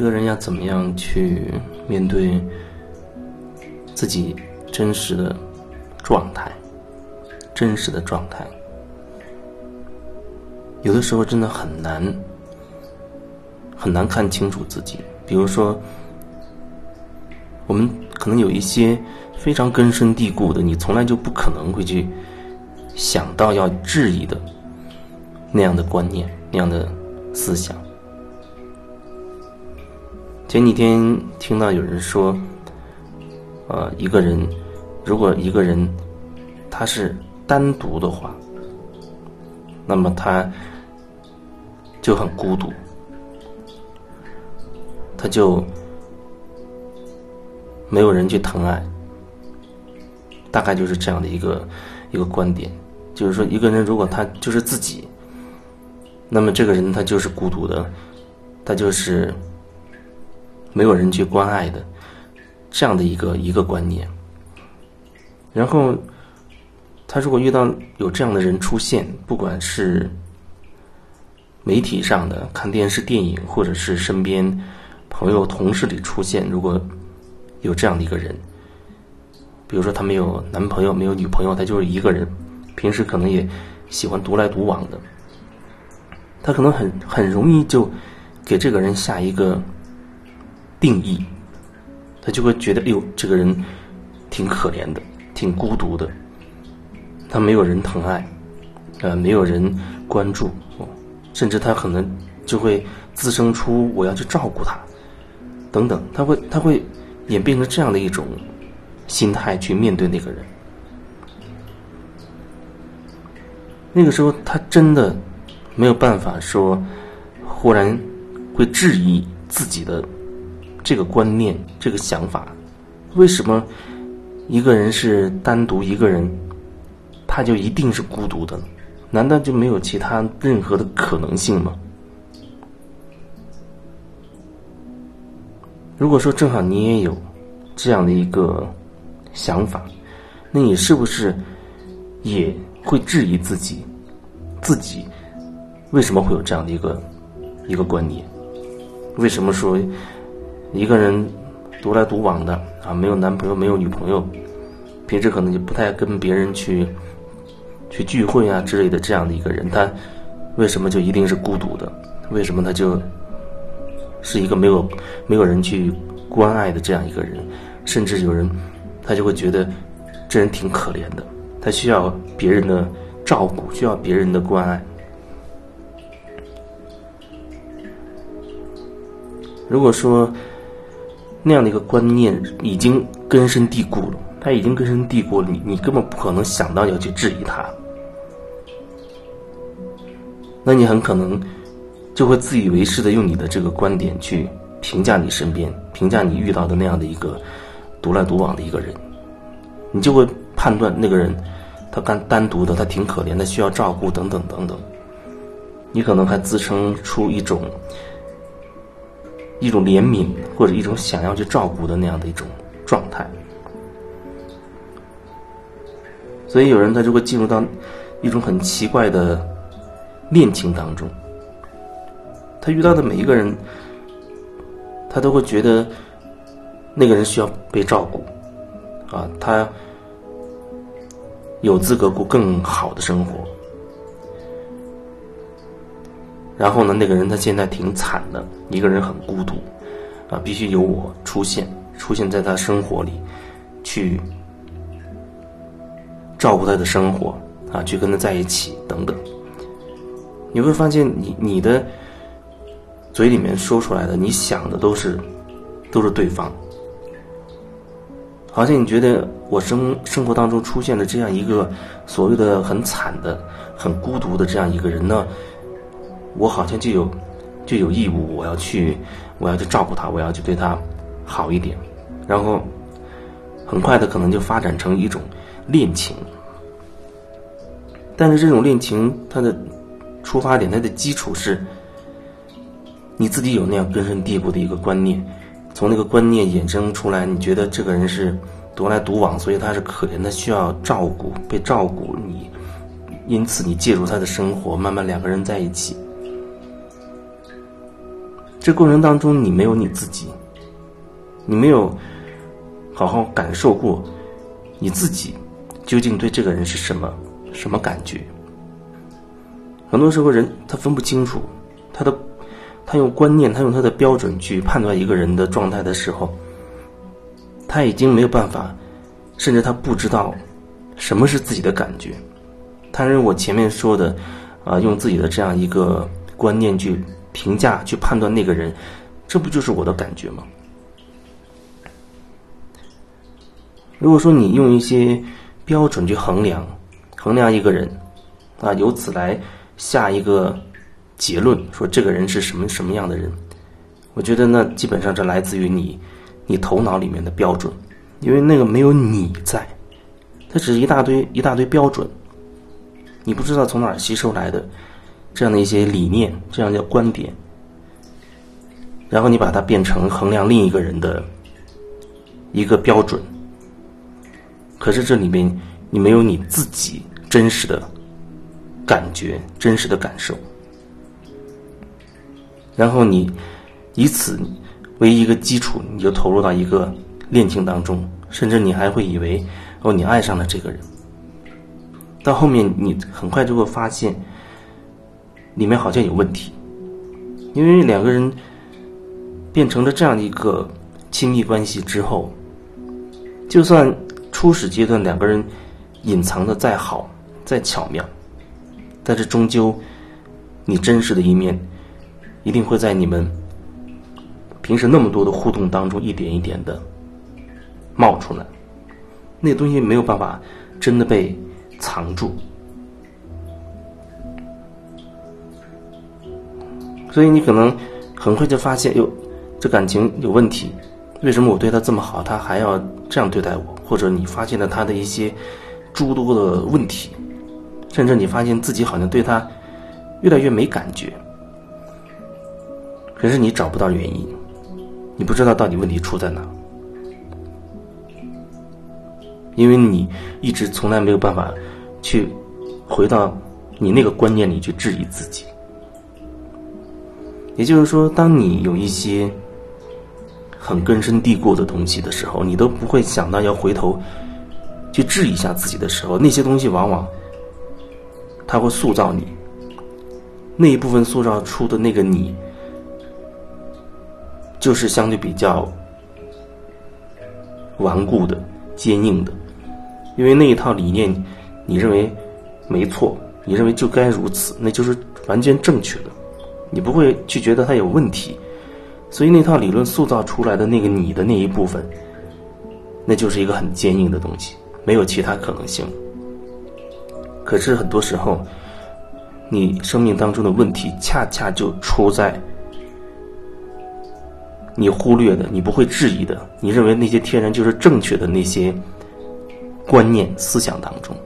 一个人要怎么样去面对自己真实的状态？真实的状态，有的时候真的很难，很难看清楚自己。比如说，我们可能有一些非常根深蒂固的，你从来就不可能会去想到要质疑的那样的观念、那样的思想。前几天听到有人说，呃，一个人如果一个人他是。单独的话，那么他就很孤独，他就没有人去疼爱，大概就是这样的一个一个观点，就是说，一个人如果他就是自己，那么这个人他就是孤独的，他就是没有人去关爱的，这样的一个一个观念，然后。他如果遇到有这样的人出现，不管是媒体上的、看电视、电影，或者是身边朋友、同事里出现，如果有这样的一个人，比如说他没有男朋友、没有女朋友，他就是一个人，平时可能也喜欢独来独往的，他可能很很容易就给这个人下一个定义，他就会觉得，哎呦，这个人挺可怜的，挺孤独的。他没有人疼爱，呃，没有人关注，甚至他可能就会滋生出我要去照顾他，等等，他会他会演变成这样的一种心态去面对那个人。那个时候，他真的没有办法说，忽然会质疑自己的这个观念、这个想法，为什么一个人是单独一个人？他就一定是孤独的，难道就没有其他任何的可能性吗？如果说正好你也有这样的一个想法，那你是不是也会质疑自己？自己为什么会有这样的一个一个观念？为什么说一个人独来独往的啊，没有男朋友，没有女朋友，平时可能就不太跟别人去。去聚会啊之类的这样的一个人，他为什么就一定是孤独的？为什么他就是一个没有没有人去关爱的这样一个人？甚至有人他就会觉得这人挺可怜的，他需要别人的照顾，需要别人的关爱。如果说那样的一个观念已经根深蒂固了，他已经根深蒂固了，你你根本不可能想到要去质疑他。那你很可能就会自以为是的用你的这个观点去评价你身边、评价你遇到的那样的一个独来独往的一个人，你就会判断那个人他干单独的，他挺可怜的，需要照顾等等等等。你可能还滋生出一种一种怜悯或者一种想要去照顾的那样的一种状态，所以有人他就会进入到一种很奇怪的。恋情当中，他遇到的每一个人，他都会觉得那个人需要被照顾，啊，他有资格过更好的生活。然后呢，那个人他现在挺惨的，一个人很孤独，啊，必须由我出现，出现在他生活里，去照顾他的生活，啊，去跟他在一起，等等。你会发现，你你的嘴里面说出来的，你想的都是都是对方，好像你觉得我生生活当中出现的这样一个所谓的很惨的、很孤独的这样一个人呢，我好像就有就有义务，我要去我要去照顾他，我要去对他好一点，然后很快的可能就发展成一种恋情，但是这种恋情它的。出发点，它的基础是你自己有那样根深蒂固的一个观念，从那个观念衍生出来，你觉得这个人是独来独往，所以他是可怜的，需要照顾，被照顾。你因此你介入他的生活，慢慢两个人在一起。这过程当中你没有你自己，你没有好好感受过你自己究竟对这个人是什么什么感觉。很多时候人他分不清楚，他的他用观念，他用他的标准去判断一个人的状态的时候，他已经没有办法，甚至他不知道什么是自己的感觉。他认为我前面说的，啊，用自己的这样一个观念去评价、去判断那个人，这不就是我的感觉吗？如果说你用一些标准去衡量衡量一个人，啊，由此来。下一个结论说这个人是什么什么样的人？我觉得那基本上这来自于你，你头脑里面的标准，因为那个没有你在，它只是一大堆一大堆标准，你不知道从哪儿吸收来的这样的一些理念，这样的观点，然后你把它变成衡量另一个人的一个标准，可是这里面你没有你自己真实的。感觉真实的感受，然后你以此为一个基础，你就投入到一个恋情当中，甚至你还会以为哦，你爱上了这个人。到后面你很快就会发现，里面好像有问题，因为两个人变成了这样一个亲密关系之后，就算初始阶段两个人隐藏的再好、再巧妙。但是终究，你真实的一面，一定会在你们平时那么多的互动当中一点一点的冒出来。那东西没有办法真的被藏住，所以你可能很快就发现，哟，这感情有问题。为什么我对他这么好，他还要这样对待我？或者你发现了他的一些诸多的问题。甚至你发现自己好像对他越来越没感觉，可是你找不到原因，你不知道到底问题出在哪，因为你一直从来没有办法去回到你那个观念里去质疑自己。也就是说，当你有一些很根深蒂固的东西的时候，你都不会想到要回头去质疑一下自己的时候，那些东西往往。他会塑造你，那一部分塑造出的那个你，就是相对比较顽固的、坚硬的，因为那一套理念，你认为没错，你认为就该如此，那就是完全正确的，你不会去觉得它有问题，所以那套理论塑造出来的那个你的那一部分，那就是一个很坚硬的东西，没有其他可能性。可是很多时候，你生命当中的问题，恰恰就出在你忽略的、你不会质疑的、你认为那些天然就是正确的那些观念思想当中。